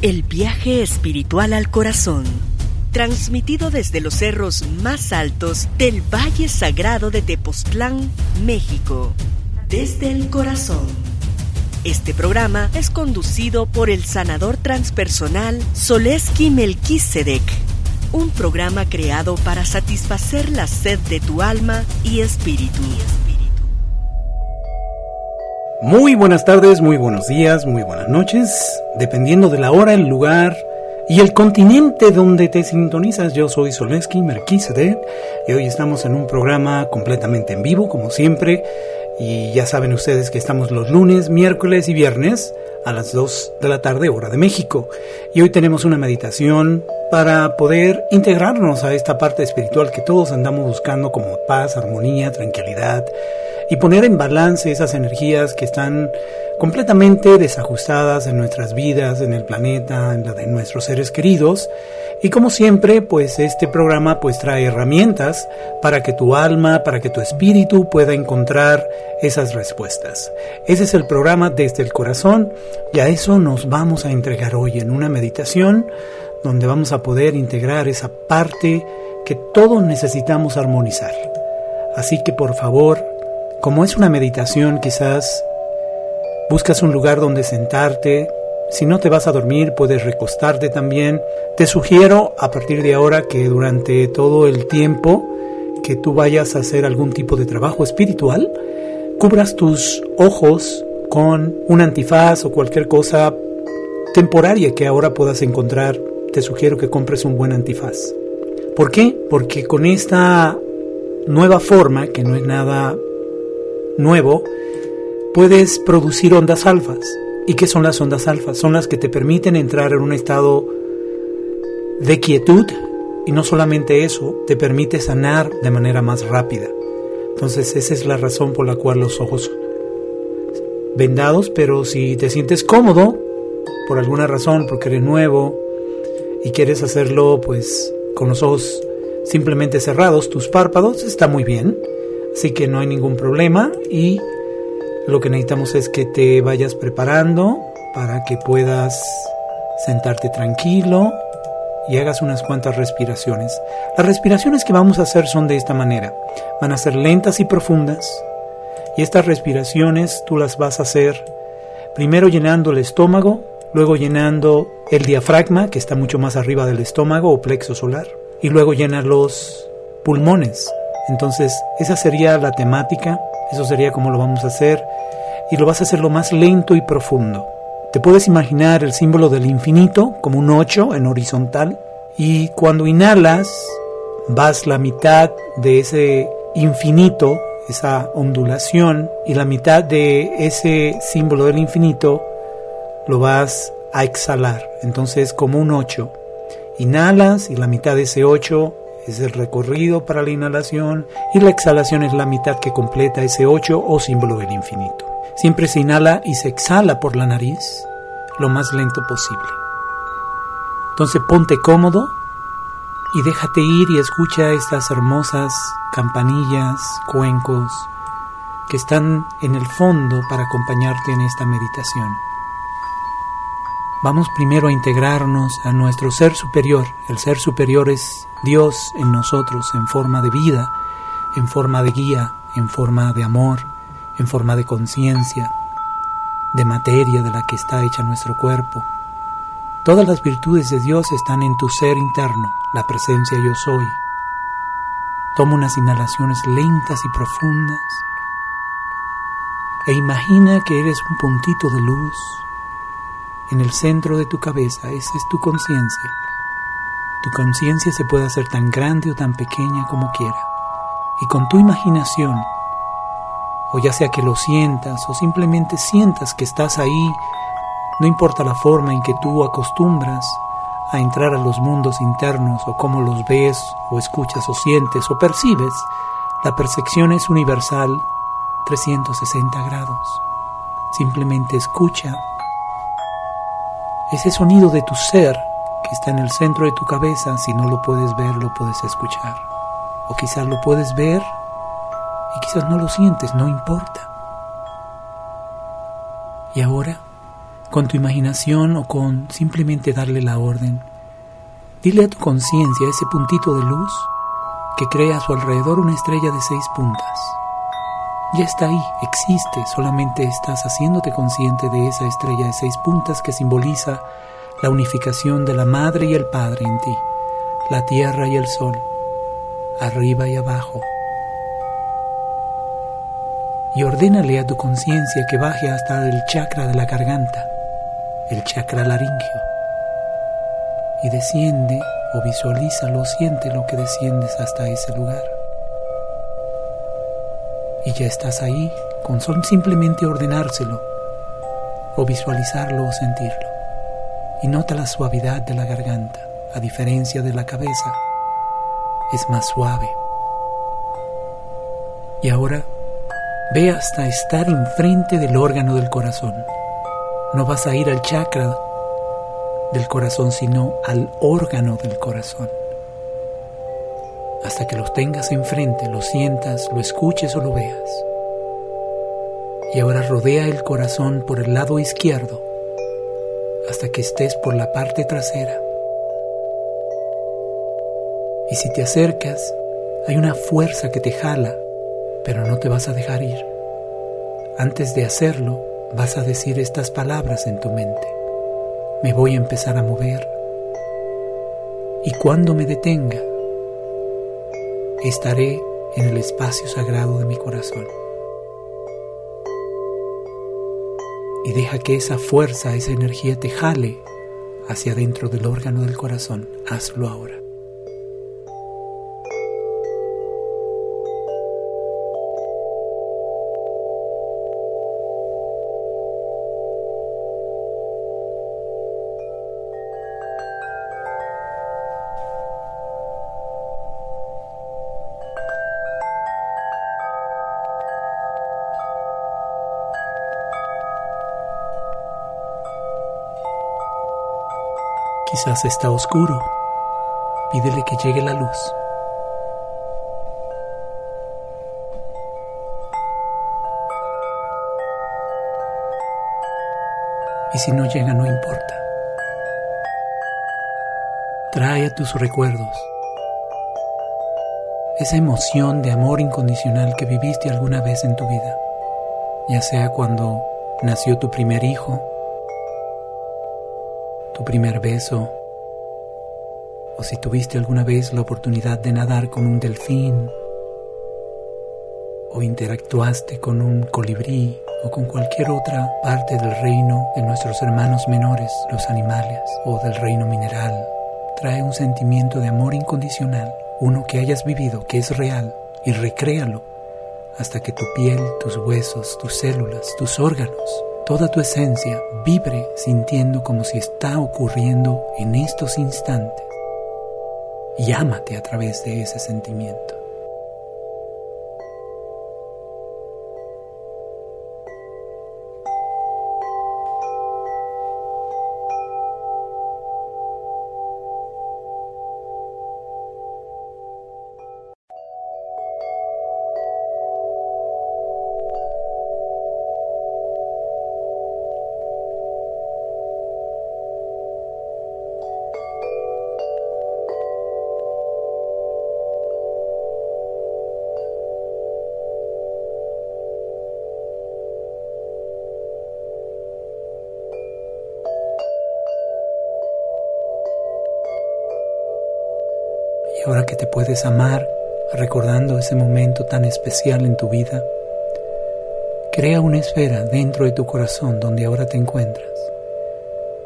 El viaje espiritual al corazón, transmitido desde los cerros más altos del Valle Sagrado de Tepoztlán, México, desde el corazón. Este programa es conducido por el sanador transpersonal Soleski Melquisedec, un programa creado para satisfacer la sed de tu alma y espíritu. Muy buenas tardes, muy buenos días, muy buenas noches, dependiendo de la hora, el lugar y el continente donde te sintonizas. Yo soy Soleski Merquisedet y hoy estamos en un programa completamente en vivo, como siempre. Y ya saben ustedes que estamos los lunes, miércoles y viernes a las 2 de la tarde, hora de México. Y hoy tenemos una meditación para poder integrarnos a esta parte espiritual que todos andamos buscando como paz, armonía, tranquilidad y poner en balance esas energías que están completamente desajustadas en nuestras vidas, en el planeta, en la de nuestros seres queridos. Y como siempre, pues este programa pues trae herramientas para que tu alma, para que tu espíritu pueda encontrar esas respuestas. Ese es el programa desde el corazón y a eso nos vamos a entregar hoy en una meditación donde vamos a poder integrar esa parte que todos necesitamos armonizar. Así que por favor, como es una meditación, quizás buscas un lugar donde sentarte. Si no te vas a dormir, puedes recostarte también. Te sugiero a partir de ahora que durante todo el tiempo que tú vayas a hacer algún tipo de trabajo espiritual, cubras tus ojos con un antifaz o cualquier cosa temporaria que ahora puedas encontrar. Te sugiero que compres un buen antifaz. ¿Por qué? Porque con esta nueva forma, que no es nada nuevo, puedes producir ondas alfas. ¿Y qué son las ondas alfas? Son las que te permiten entrar en un estado de quietud y no solamente eso, te permite sanar de manera más rápida. Entonces esa es la razón por la cual los ojos vendados, pero si te sientes cómodo, por alguna razón, porque eres nuevo y quieres hacerlo pues con los ojos simplemente cerrados, tus párpados, está muy bien. Así que no hay ningún problema y lo que necesitamos es que te vayas preparando para que puedas sentarte tranquilo y hagas unas cuantas respiraciones. Las respiraciones que vamos a hacer son de esta manera. Van a ser lentas y profundas. Y estas respiraciones tú las vas a hacer primero llenando el estómago, luego llenando el diafragma, que está mucho más arriba del estómago o plexo solar, y luego llenas los pulmones. Entonces, esa sería la temática, eso sería como lo vamos a hacer, y lo vas a hacer lo más lento y profundo. Te puedes imaginar el símbolo del infinito como un 8 en horizontal, y cuando inhalas, vas la mitad de ese infinito, esa ondulación, y la mitad de ese símbolo del infinito lo vas a exhalar. Entonces, como un 8. Inhalas y la mitad de ese 8 es el recorrido para la inhalación y la exhalación es la mitad que completa ese 8 o símbolo del infinito. Siempre se inhala y se exhala por la nariz lo más lento posible. Entonces ponte cómodo y déjate ir y escucha estas hermosas campanillas, cuencos que están en el fondo para acompañarte en esta meditación. Vamos primero a integrarnos a nuestro ser superior. El ser superior es Dios en nosotros en forma de vida, en forma de guía, en forma de amor, en forma de conciencia, de materia de la que está hecha nuestro cuerpo. Todas las virtudes de Dios están en tu ser interno, la presencia yo soy. Toma unas inhalaciones lentas y profundas e imagina que eres un puntito de luz en el centro de tu cabeza, esa es tu conciencia. Tu conciencia se puede hacer tan grande o tan pequeña como quiera. Y con tu imaginación, o ya sea que lo sientas o simplemente sientas que estás ahí, no importa la forma en que tú acostumbras a entrar a los mundos internos o cómo los ves o escuchas o sientes o percibes, la percepción es universal 360 grados. Simplemente escucha ese sonido de tu ser que está en el centro de tu cabeza, si no lo puedes ver, lo puedes escuchar. O quizás lo puedes ver y quizás no lo sientes, no importa. Y ahora, con tu imaginación o con simplemente darle la orden. Dile a tu conciencia ese puntito de luz que crea a su alrededor una estrella de seis puntas. Ya está ahí, existe, solamente estás haciéndote consciente de esa estrella de seis puntas que simboliza la unificación de la Madre y el Padre en ti, la tierra y el sol, arriba y abajo. Y ordénale a tu conciencia que baje hasta el chakra de la garganta, el chakra laringio, y desciende o visualízalo, siente lo que desciendes hasta ese lugar. Y ya estás ahí con simplemente ordenárselo, o visualizarlo o sentirlo. Y nota la suavidad de la garganta, a diferencia de la cabeza, es más suave. Y ahora ve hasta estar enfrente del órgano del corazón. No vas a ir al chakra del corazón, sino al órgano del corazón. Hasta que los tengas enfrente, lo sientas, lo escuches o lo veas. Y ahora rodea el corazón por el lado izquierdo hasta que estés por la parte trasera. Y si te acercas, hay una fuerza que te jala, pero no te vas a dejar ir. Antes de hacerlo, vas a decir estas palabras en tu mente me voy a empezar a mover. Y cuando me detenga, estaré en el espacio sagrado de mi corazón. Y deja que esa fuerza, esa energía te jale hacia dentro del órgano del corazón. Hazlo ahora. Quizás está oscuro. Pídele que llegue la luz. Y si no llega, no importa. Trae a tus recuerdos esa emoción de amor incondicional que viviste alguna vez en tu vida, ya sea cuando nació tu primer hijo, tu primer beso, o si tuviste alguna vez la oportunidad de nadar con un delfín, o interactuaste con un colibrí, o con cualquier otra parte del reino de nuestros hermanos menores, los animales, o del reino mineral, trae un sentimiento de amor incondicional, uno que hayas vivido, que es real, y recréalo hasta que tu piel, tus huesos, tus células, tus órganos toda tu esencia vibre sintiendo como si está ocurriendo en estos instantes. Y ámate a través de ese sentimiento. Ahora que te puedes amar recordando ese momento tan especial en tu vida, crea una esfera dentro de tu corazón donde ahora te encuentras,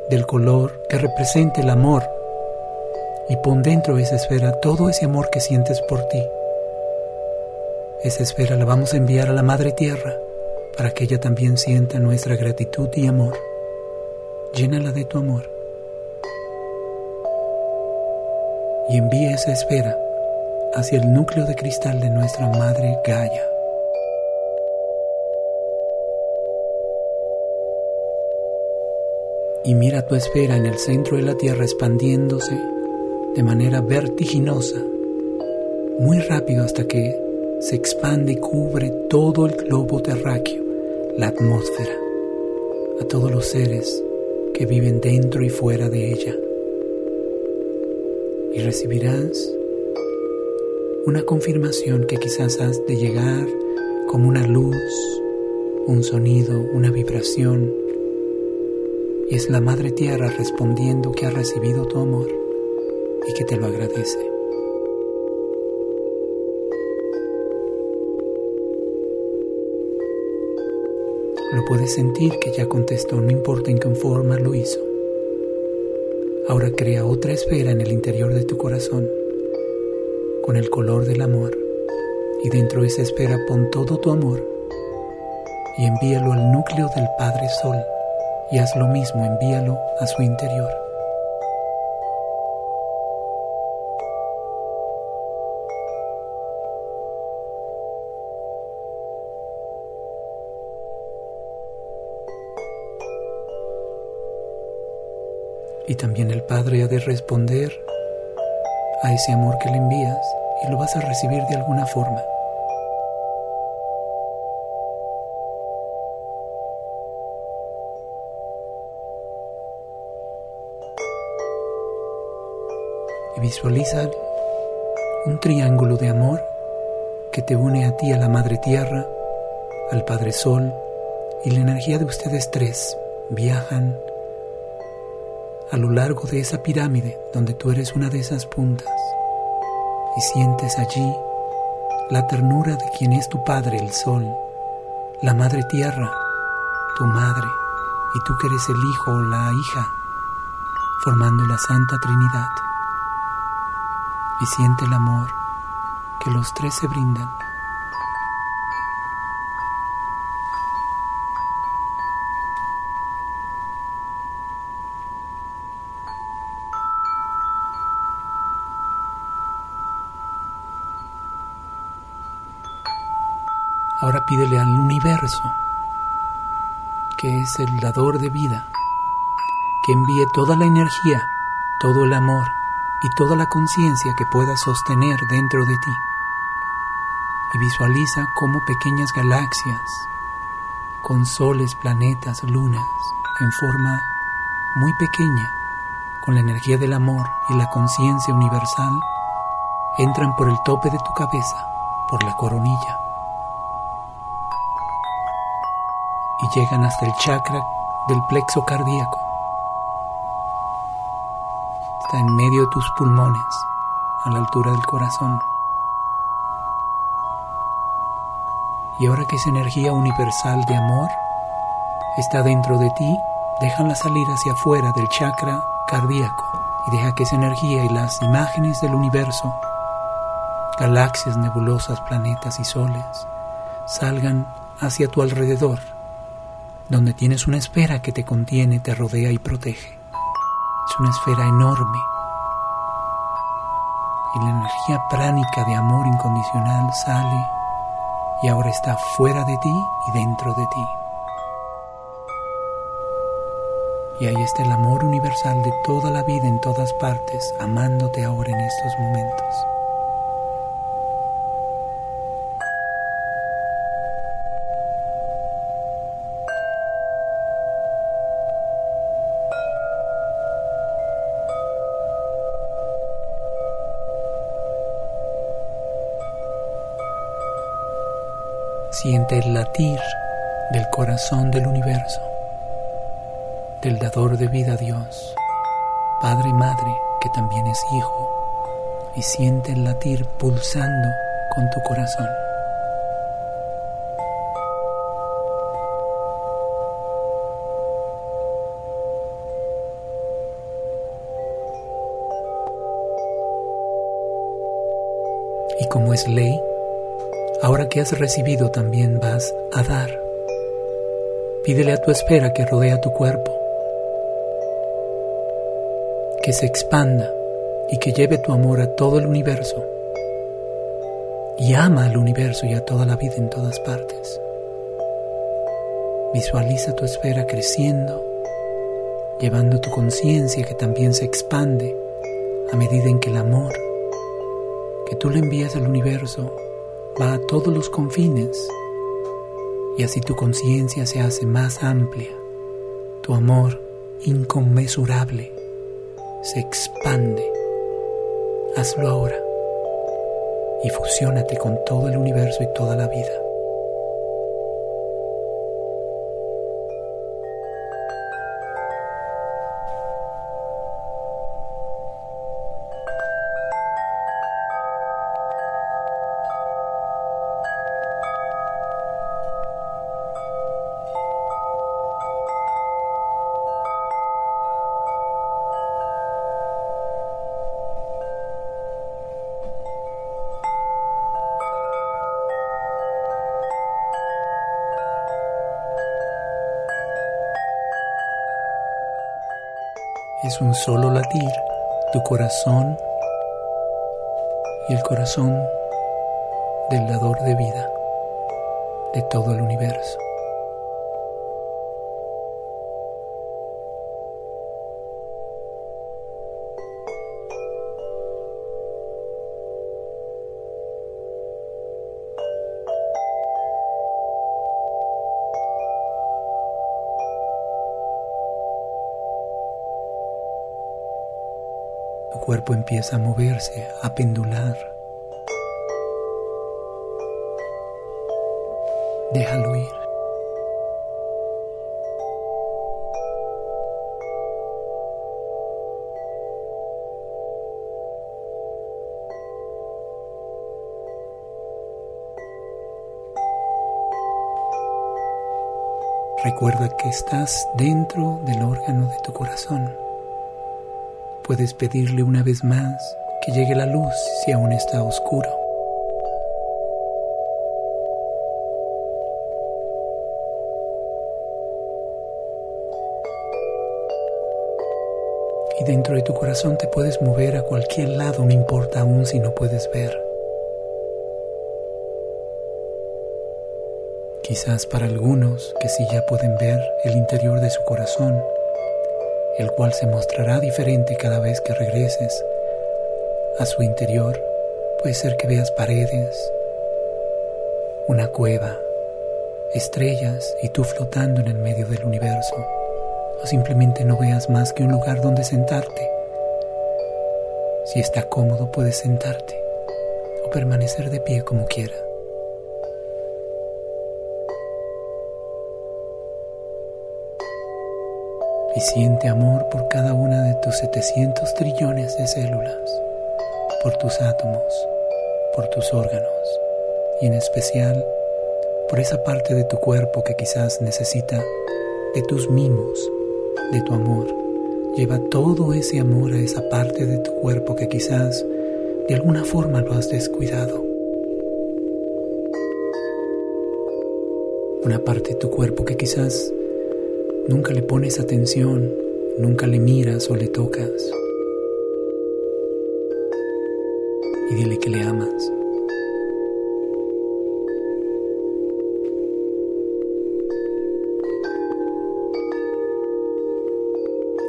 del color que represente el amor, y pon dentro de esa esfera todo ese amor que sientes por ti. Esa esfera la vamos a enviar a la Madre Tierra para que ella también sienta nuestra gratitud y amor. Llénala de tu amor. Y envíe esa esfera hacia el núcleo de cristal de nuestra Madre Gaia. Y mira tu esfera en el centro de la Tierra expandiéndose de manera vertiginosa, muy rápido hasta que se expande y cubre todo el globo terráqueo, la atmósfera, a todos los seres que viven dentro y fuera de ella. Y recibirás una confirmación que quizás has de llegar como una luz, un sonido, una vibración. Y es la Madre Tierra respondiendo que ha recibido tu amor y que te lo agradece. Lo puedes sentir que ya contestó, no importa en qué forma lo hizo. Ahora crea otra esfera en el interior de tu corazón con el color del amor y dentro de esa esfera pon todo tu amor y envíalo al núcleo del Padre Sol y haz lo mismo, envíalo a su interior. Y también el Padre ha de responder a ese amor que le envías y lo vas a recibir de alguna forma. Y visualiza un triángulo de amor que te une a ti, a la Madre Tierra, al Padre Sol, y la energía de ustedes tres viajan a lo largo de esa pirámide donde tú eres una de esas puntas y sientes allí la ternura de quien es tu Padre, el Sol, la Madre Tierra, tu Madre, y tú que eres el Hijo o la hija, formando la Santa Trinidad. Y siente el amor que los tres se brindan. Toda la energía, todo el amor y toda la conciencia que pueda sostener dentro de ti. Y visualiza como pequeñas galaxias, con soles, planetas, lunas, en forma muy pequeña, con la energía del amor y la conciencia universal, entran por el tope de tu cabeza, por la coronilla y llegan hasta el chakra del plexo cardíaco. En medio de tus pulmones, a la altura del corazón. Y ahora que esa energía universal de amor está dentro de ti, déjala salir hacia afuera del chakra cardíaco y deja que esa energía y las imágenes del universo, galaxias, nebulosas, planetas y soles, salgan hacia tu alrededor donde tienes una esfera que te contiene, te rodea y protege. Es una esfera enorme. Y la energía pránica de amor incondicional sale y ahora está fuera de ti y dentro de ti. Y ahí está el amor universal de toda la vida en todas partes, amándote ahora en estos momentos. Siente el latir del corazón del universo, del dador de vida Dios, Padre y Madre que también es Hijo, y siente el latir pulsando con tu corazón. Y como es ley, Ahora que has recibido también vas a dar. Pídele a tu esfera que rodea tu cuerpo, que se expanda y que lleve tu amor a todo el universo. Y ama al universo y a toda la vida en todas partes. Visualiza tu esfera creciendo, llevando tu conciencia que también se expande a medida en que el amor que tú le envías al universo a todos los confines y así tu conciencia se hace más amplia, tu amor inconmensurable se expande. Hazlo ahora y fusiónate con todo el universo y toda la vida. Un solo latir, tu corazón y el corazón del dador de vida de todo el universo. Empieza a moverse, a pendular. Déjalo ir. Recuerda que estás dentro del órgano de tu corazón. Puedes pedirle una vez más que llegue la luz si aún está oscuro. Y dentro de tu corazón te puedes mover a cualquier lado, no importa aún si no puedes ver. Quizás para algunos que sí ya pueden ver el interior de su corazón, el cual se mostrará diferente cada vez que regreses a su interior. Puede ser que veas paredes, una cueva, estrellas y tú flotando en el medio del universo. O simplemente no veas más que un lugar donde sentarte. Si está cómodo puedes sentarte o permanecer de pie como quieras. Y siente amor por cada una de tus 700 trillones de células, por tus átomos, por tus órganos y en especial por esa parte de tu cuerpo que quizás necesita de tus mimos, de tu amor. Lleva todo ese amor a esa parte de tu cuerpo que quizás de alguna forma lo has descuidado. Una parte de tu cuerpo que quizás Nunca le pones atención, nunca le miras o le tocas. Y dile que le amas.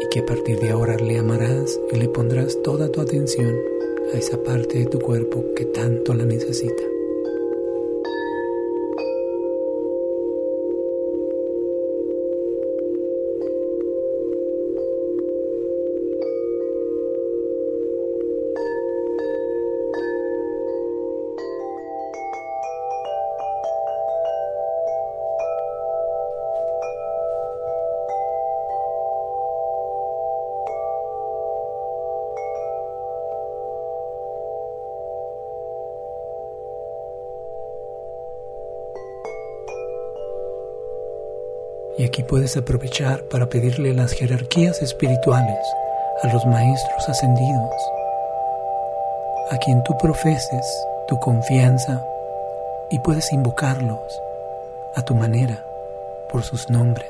Y que a partir de ahora le amarás y le pondrás toda tu atención a esa parte de tu cuerpo que tanto la necesita. Aquí puedes aprovechar para pedirle las jerarquías espirituales a los maestros ascendidos, a quien tú profeses tu confianza y puedes invocarlos a tu manera por sus nombres.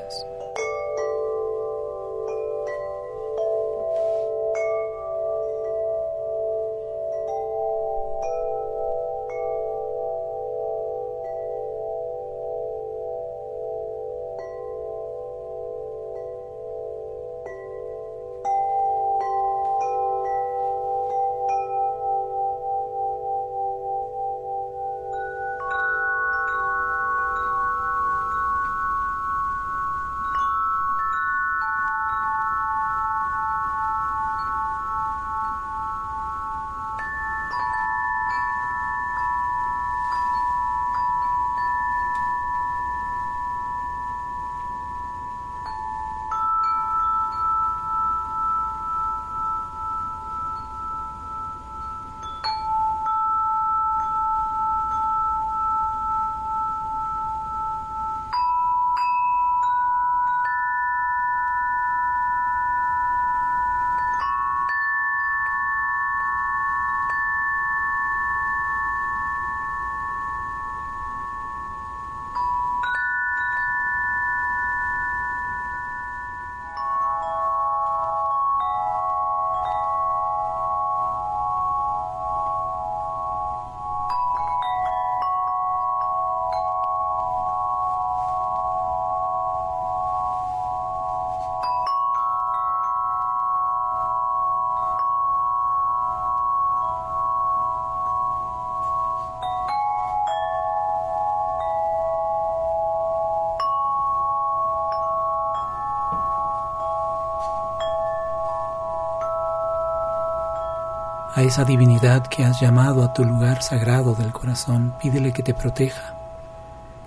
A esa divinidad que has llamado a tu lugar sagrado del corazón, pídele que te proteja,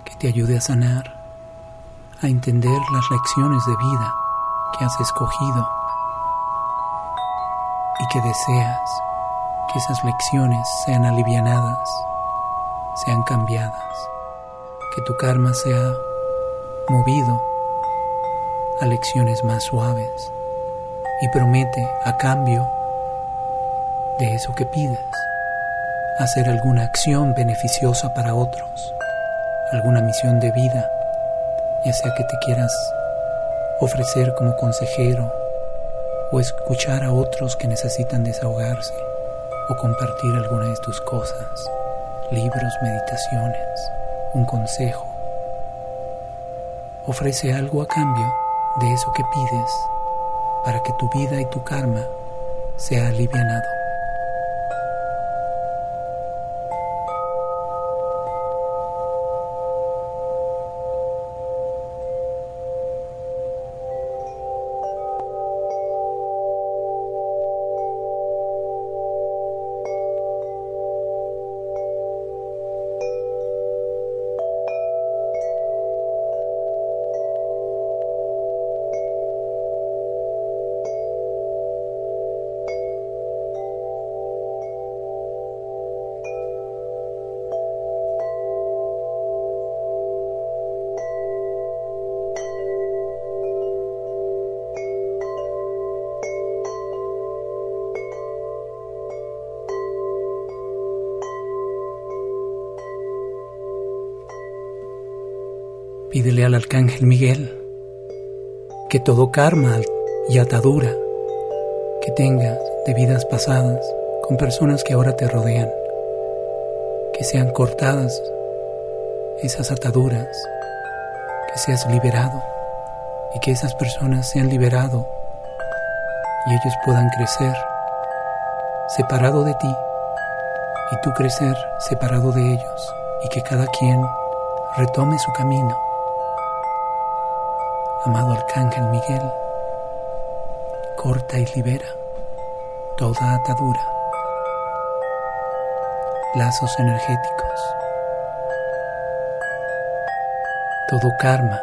que te ayude a sanar, a entender las lecciones de vida que has escogido y que deseas que esas lecciones sean alivianadas, sean cambiadas, que tu karma sea movido a lecciones más suaves. Y promete a cambio de eso que pides, hacer alguna acción beneficiosa para otros, alguna misión de vida, ya sea que te quieras ofrecer como consejero o escuchar a otros que necesitan desahogarse o compartir alguna de tus cosas, libros, meditaciones, un consejo. Ofrece algo a cambio de eso que pides para que tu vida y tu karma sea alivianado. Pídele al arcángel Miguel que todo karma y atadura que tengas de vidas pasadas con personas que ahora te rodean, que sean cortadas esas ataduras, que seas liberado y que esas personas sean liberado y ellos puedan crecer separado de ti y tú crecer separado de ellos y que cada quien retome su camino amado Arcángel Miguel, corta y libera toda atadura, lazos energéticos, todo karma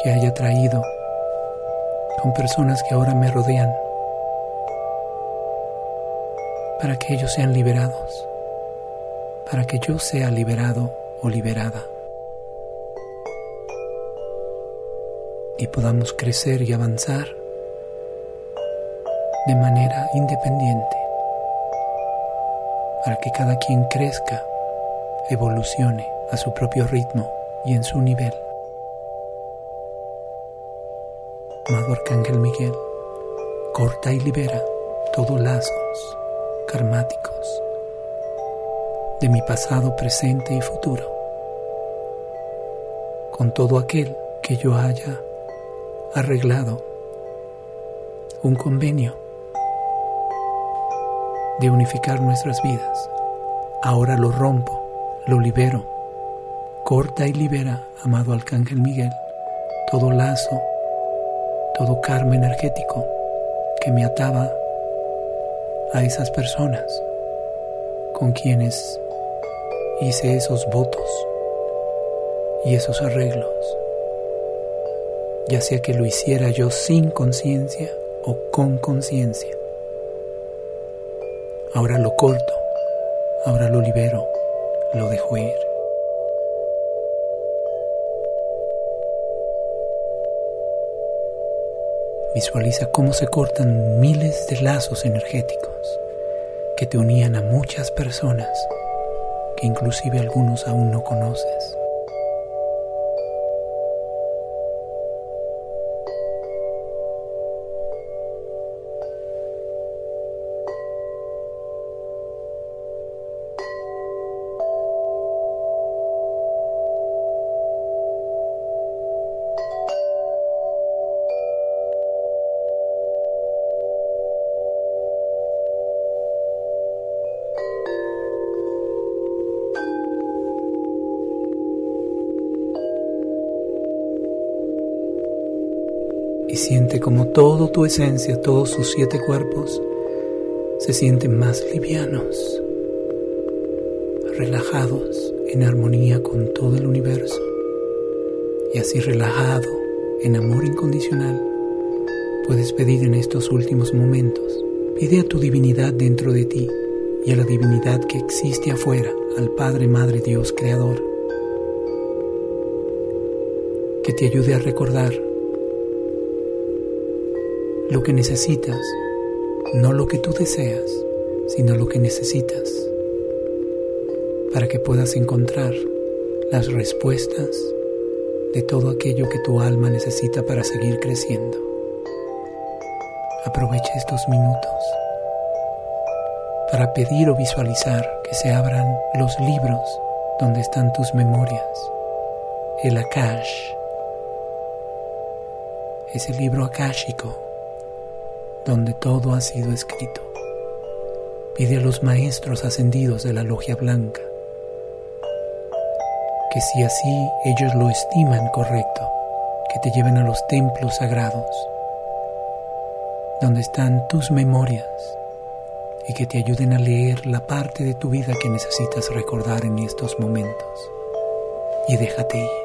que haya traído con personas que ahora me rodean para que ellos sean liberados, para que yo sea liberado liberada y podamos crecer y avanzar de manera independiente para que cada quien crezca, evolucione a su propio ritmo y en su nivel. Amado Arcángel Miguel, corta y libera todos lazos karmáticos de mi pasado, presente y futuro con todo aquel que yo haya arreglado un convenio de unificar nuestras vidas. Ahora lo rompo, lo libero. Corta y libera, amado Arcángel Miguel, todo lazo, todo karma energético que me ataba a esas personas con quienes hice esos votos y esos arreglos, ya sea que lo hiciera yo sin conciencia o con conciencia. Ahora lo corto, ahora lo libero, lo dejo ir. Visualiza cómo se cortan miles de lazos energéticos que te unían a muchas personas que inclusive algunos aún no conoces. Todo tu esencia, todos sus siete cuerpos, se sienten más livianos, relajados en armonía con todo el universo y así relajado en amor incondicional, puedes pedir en estos últimos momentos, pide a tu divinidad dentro de ti y a la divinidad que existe afuera, al Padre, Madre, Dios, Creador, que te ayude a recordar lo que necesitas, no lo que tú deseas, sino lo que necesitas, para que puedas encontrar las respuestas de todo aquello que tu alma necesita para seguir creciendo. Aprovecha estos minutos para pedir o visualizar que se abran los libros donde están tus memorias, el Akash, ese libro akáshico donde todo ha sido escrito. Pide a los maestros ascendidos de la logia blanca que si así ellos lo estiman correcto, que te lleven a los templos sagrados, donde están tus memorias, y que te ayuden a leer la parte de tu vida que necesitas recordar en estos momentos. Y déjate ir.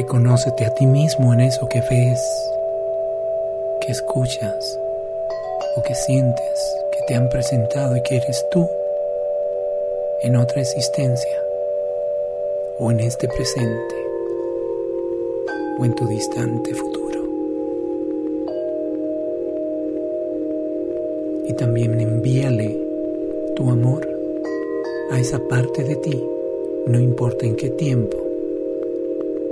Reconócete a ti mismo en eso que ves, que escuchas o que sientes que te han presentado y que eres tú en otra existencia o en este presente o en tu distante futuro. Y también envíale tu amor a esa parte de ti, no importa en qué tiempo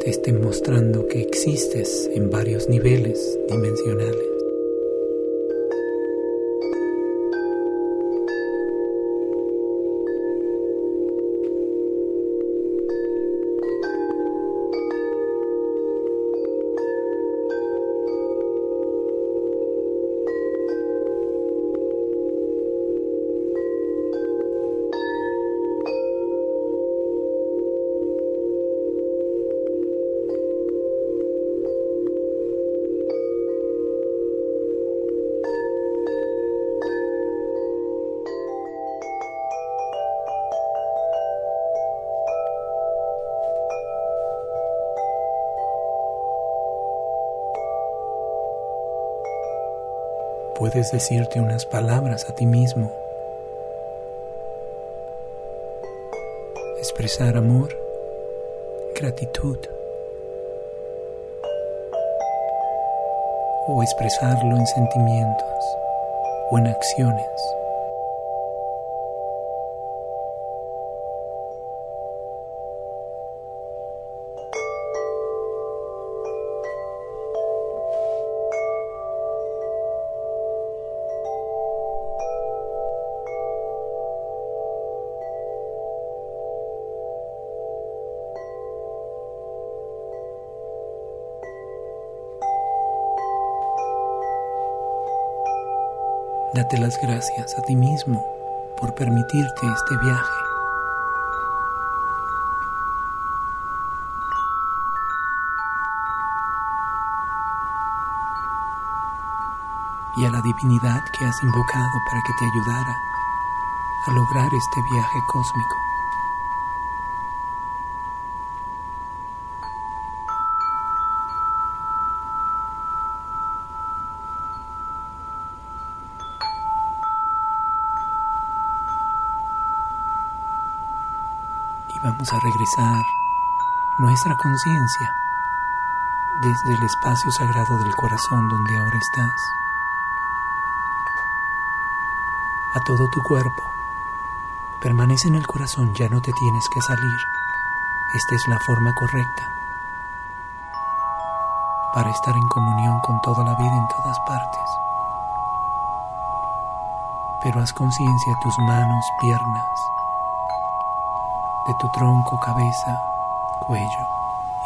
te estén mostrando que existes en varios niveles dimensionales. Puedes decirte unas palabras a ti mismo. Expresar amor, gratitud. O expresarlo en sentimientos o en acciones. Date las gracias a ti mismo por permitirte este viaje. Y a la divinidad que has invocado para que te ayudara a lograr este viaje cósmico. A regresar nuestra conciencia desde el espacio sagrado del corazón donde ahora estás a todo tu cuerpo. Permanece en el corazón, ya no te tienes que salir. Esta es la forma correcta para estar en comunión con toda la vida en todas partes. Pero haz conciencia de tus manos, piernas, de tu tronco, cabeza, cuello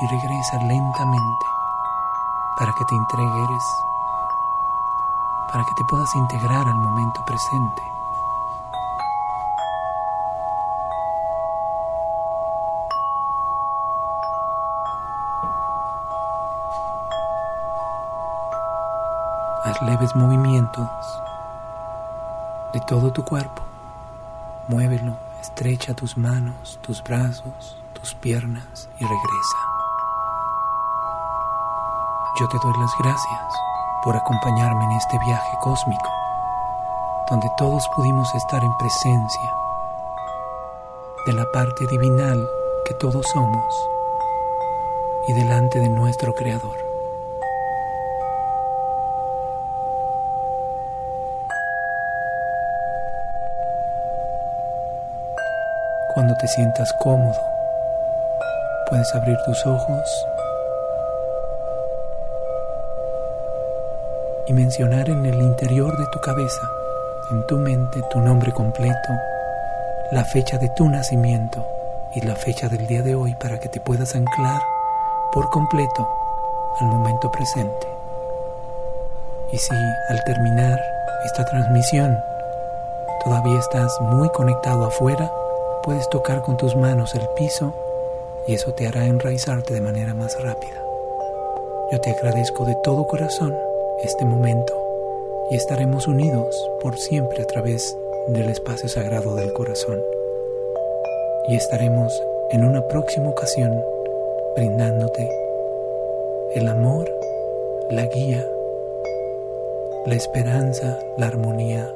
y regresa lentamente para que te entregues, para que te puedas integrar al momento presente. Haz leves movimientos de todo tu cuerpo. Muévelo Estrecha tus manos, tus brazos, tus piernas y regresa. Yo te doy las gracias por acompañarme en este viaje cósmico, donde todos pudimos estar en presencia de la parte divinal que todos somos y delante de nuestro Creador. Te sientas cómodo, puedes abrir tus ojos y mencionar en el interior de tu cabeza, en tu mente, tu nombre completo, la fecha de tu nacimiento y la fecha del día de hoy para que te puedas anclar por completo al momento presente. Y si al terminar esta transmisión todavía estás muy conectado afuera, Puedes tocar con tus manos el piso y eso te hará enraizarte de manera más rápida. Yo te agradezco de todo corazón este momento y estaremos unidos por siempre a través del espacio sagrado del corazón. Y estaremos en una próxima ocasión brindándote el amor, la guía, la esperanza, la armonía,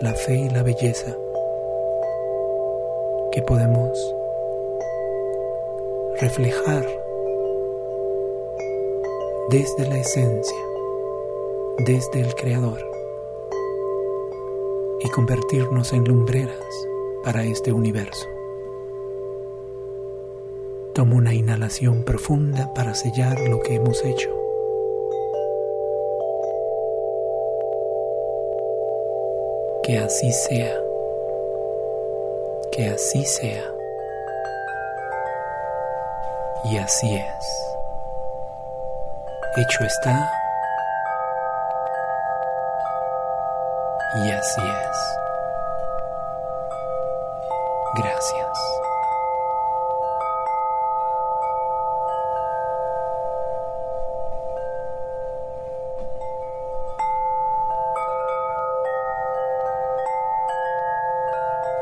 la fe y la belleza podemos reflejar desde la esencia, desde el Creador y convertirnos en lumbreras para este universo. Tomo una inhalación profunda para sellar lo que hemos hecho. Que así sea. Que así sea. Y así es. Hecho está. Y así es. Gracias.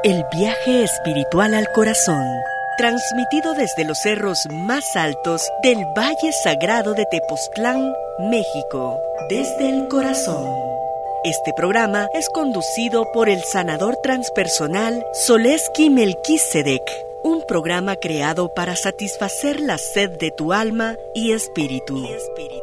El viaje espiritual al corazón, transmitido desde los cerros más altos del Valle Sagrado de Tepoztlán, México, desde el corazón. Este programa es conducido por el sanador transpersonal Soleski Melquisedec, un programa creado para satisfacer la sed de tu alma y espíritu. Y espíritu.